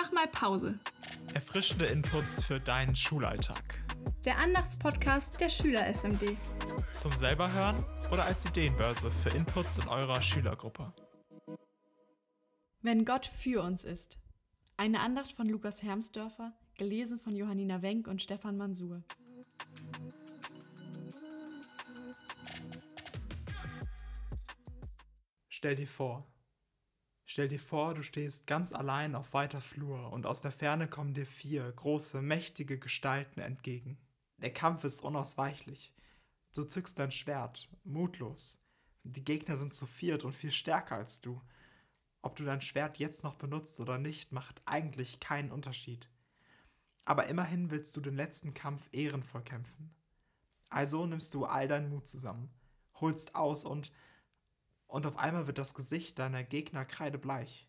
mach mal Pause. Erfrischende Inputs für deinen Schulalltag. Der Andachtspodcast der Schüler SMD. Zum selber hören oder als Ideenbörse für Inputs in eurer Schülergruppe. Wenn Gott für uns ist. Eine Andacht von Lukas Hermsdörfer, gelesen von Johannina Wenk und Stefan Mansur. Stell dir vor, Stell dir vor, du stehst ganz allein auf weiter Flur und aus der Ferne kommen dir vier große, mächtige Gestalten entgegen. Der Kampf ist unausweichlich. Du zückst dein Schwert, mutlos. Die Gegner sind zu viert und viel stärker als du. Ob du dein Schwert jetzt noch benutzt oder nicht, macht eigentlich keinen Unterschied. Aber immerhin willst du den letzten Kampf ehrenvoll kämpfen. Also nimmst du all deinen Mut zusammen, holst aus und und auf einmal wird das Gesicht deiner Gegner kreidebleich.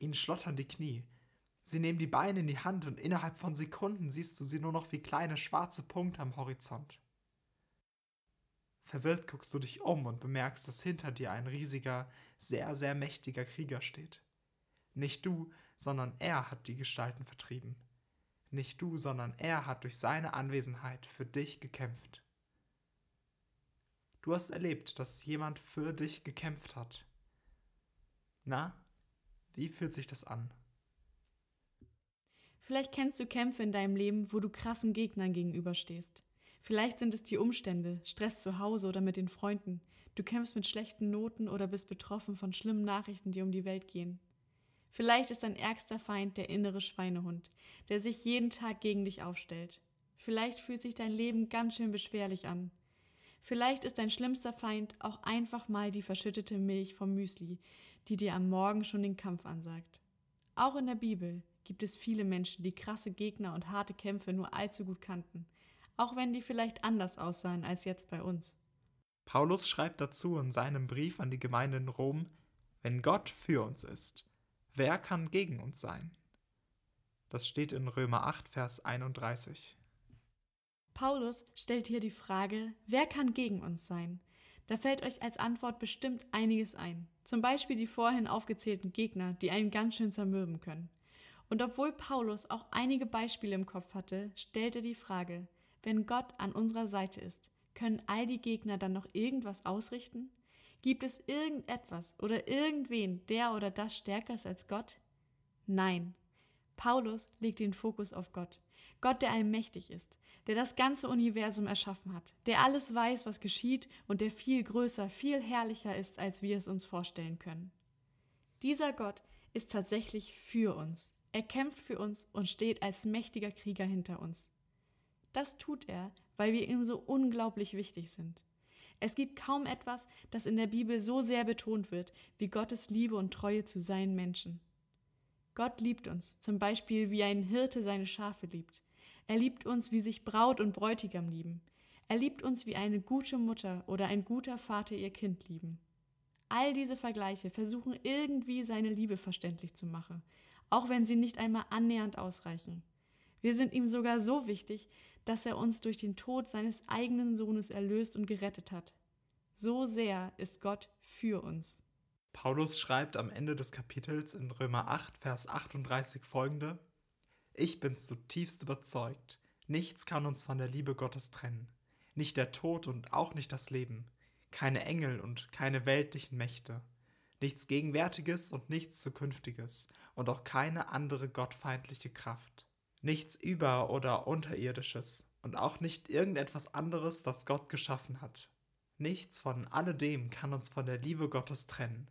Ihnen schlottern die Knie. Sie nehmen die Beine in die Hand und innerhalb von Sekunden siehst du sie nur noch wie kleine schwarze Punkte am Horizont. Verwirrt guckst du dich um und bemerkst, dass hinter dir ein riesiger, sehr, sehr mächtiger Krieger steht. Nicht du, sondern er hat die Gestalten vertrieben. Nicht du, sondern er hat durch seine Anwesenheit für dich gekämpft. Du hast erlebt, dass jemand für dich gekämpft hat. Na, wie fühlt sich das an? Vielleicht kennst du Kämpfe in deinem Leben, wo du krassen Gegnern gegenüberstehst. Vielleicht sind es die Umstände, Stress zu Hause oder mit den Freunden. Du kämpfst mit schlechten Noten oder bist betroffen von schlimmen Nachrichten, die um die Welt gehen. Vielleicht ist dein ärgster Feind der innere Schweinehund, der sich jeden Tag gegen dich aufstellt. Vielleicht fühlt sich dein Leben ganz schön beschwerlich an. Vielleicht ist dein schlimmster Feind auch einfach mal die verschüttete Milch vom Müsli, die dir am Morgen schon den Kampf ansagt. Auch in der Bibel gibt es viele Menschen, die krasse Gegner und harte Kämpfe nur allzu gut kannten, auch wenn die vielleicht anders aussahen als jetzt bei uns. Paulus schreibt dazu in seinem Brief an die Gemeinde in Rom, wenn Gott für uns ist, wer kann gegen uns sein? Das steht in Römer 8, Vers 31. Paulus stellt hier die Frage, wer kann gegen uns sein? Da fällt euch als Antwort bestimmt einiges ein. Zum Beispiel die vorhin aufgezählten Gegner, die einen ganz schön zermürben können. Und obwohl Paulus auch einige Beispiele im Kopf hatte, stellt er die Frage, wenn Gott an unserer Seite ist, können all die Gegner dann noch irgendwas ausrichten? Gibt es irgendetwas oder irgendwen, der oder das stärker ist als Gott? Nein, Paulus legt den Fokus auf Gott. Gott, der allmächtig ist, der das ganze Universum erschaffen hat, der alles weiß, was geschieht und der viel größer, viel herrlicher ist, als wir es uns vorstellen können. Dieser Gott ist tatsächlich für uns. Er kämpft für uns und steht als mächtiger Krieger hinter uns. Das tut er, weil wir ihm so unglaublich wichtig sind. Es gibt kaum etwas, das in der Bibel so sehr betont wird, wie Gottes Liebe und Treue zu seinen Menschen. Gott liebt uns, zum Beispiel wie ein Hirte seine Schafe liebt. Er liebt uns, wie sich Braut und Bräutigam lieben. Er liebt uns, wie eine gute Mutter oder ein guter Vater ihr Kind lieben. All diese Vergleiche versuchen irgendwie seine Liebe verständlich zu machen, auch wenn sie nicht einmal annähernd ausreichen. Wir sind ihm sogar so wichtig, dass er uns durch den Tod seines eigenen Sohnes erlöst und gerettet hat. So sehr ist Gott für uns. Paulus schreibt am Ende des Kapitels in Römer 8, Vers 38 folgende: Ich bin zutiefst überzeugt, nichts kann uns von der Liebe Gottes trennen. Nicht der Tod und auch nicht das Leben, keine Engel und keine weltlichen Mächte, nichts Gegenwärtiges und nichts Zukünftiges und auch keine andere gottfeindliche Kraft, nichts Über- oder Unterirdisches und auch nicht irgendetwas anderes, das Gott geschaffen hat. Nichts von alledem kann uns von der Liebe Gottes trennen.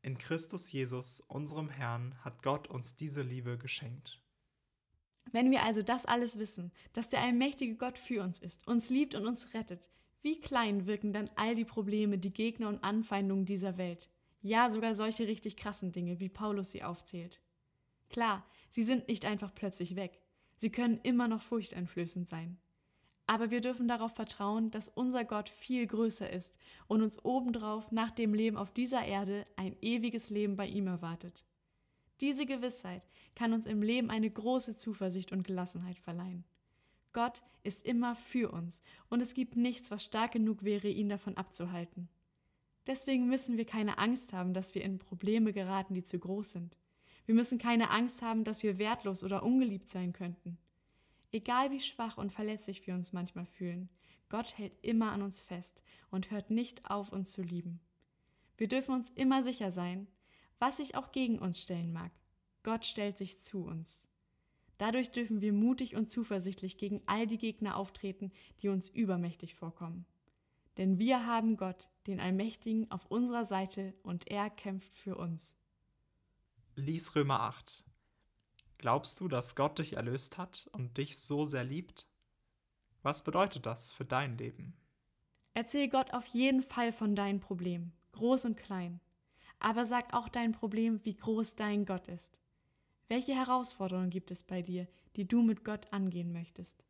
In Christus Jesus, unserem Herrn, hat Gott uns diese Liebe geschenkt. Wenn wir also das alles wissen, dass der allmächtige Gott für uns ist, uns liebt und uns rettet, wie klein wirken dann all die Probleme, die Gegner und Anfeindungen dieser Welt? Ja, sogar solche richtig krassen Dinge, wie Paulus sie aufzählt. Klar, sie sind nicht einfach plötzlich weg. Sie können immer noch furchteinflößend sein. Aber wir dürfen darauf vertrauen, dass unser Gott viel größer ist und uns obendrauf nach dem Leben auf dieser Erde ein ewiges Leben bei ihm erwartet. Diese Gewissheit kann uns im Leben eine große Zuversicht und Gelassenheit verleihen. Gott ist immer für uns und es gibt nichts, was stark genug wäre, ihn davon abzuhalten. Deswegen müssen wir keine Angst haben, dass wir in Probleme geraten, die zu groß sind. Wir müssen keine Angst haben, dass wir wertlos oder ungeliebt sein könnten. Egal wie schwach und verletzlich wir uns manchmal fühlen, Gott hält immer an uns fest und hört nicht auf, uns zu lieben. Wir dürfen uns immer sicher sein, was sich auch gegen uns stellen mag. Gott stellt sich zu uns. Dadurch dürfen wir mutig und zuversichtlich gegen all die Gegner auftreten, die uns übermächtig vorkommen. Denn wir haben Gott, den Allmächtigen, auf unserer Seite und er kämpft für uns. Lies Römer 8. Glaubst du, dass Gott dich erlöst hat und dich so sehr liebt? Was bedeutet das für dein Leben? Erzähl Gott auf jeden Fall von deinen Problemen, groß und klein. Aber sag auch dein Problem, wie groß dein Gott ist. Welche Herausforderungen gibt es bei dir, die du mit Gott angehen möchtest?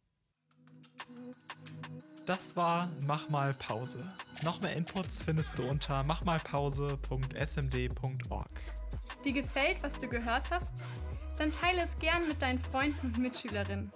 Das war Mach mal Pause. Noch mehr Inputs findest du unter machmalpause.smd.org. Dir gefällt, was du gehört hast? Dann teile es gern mit deinen Freunden und Mitschülerinnen.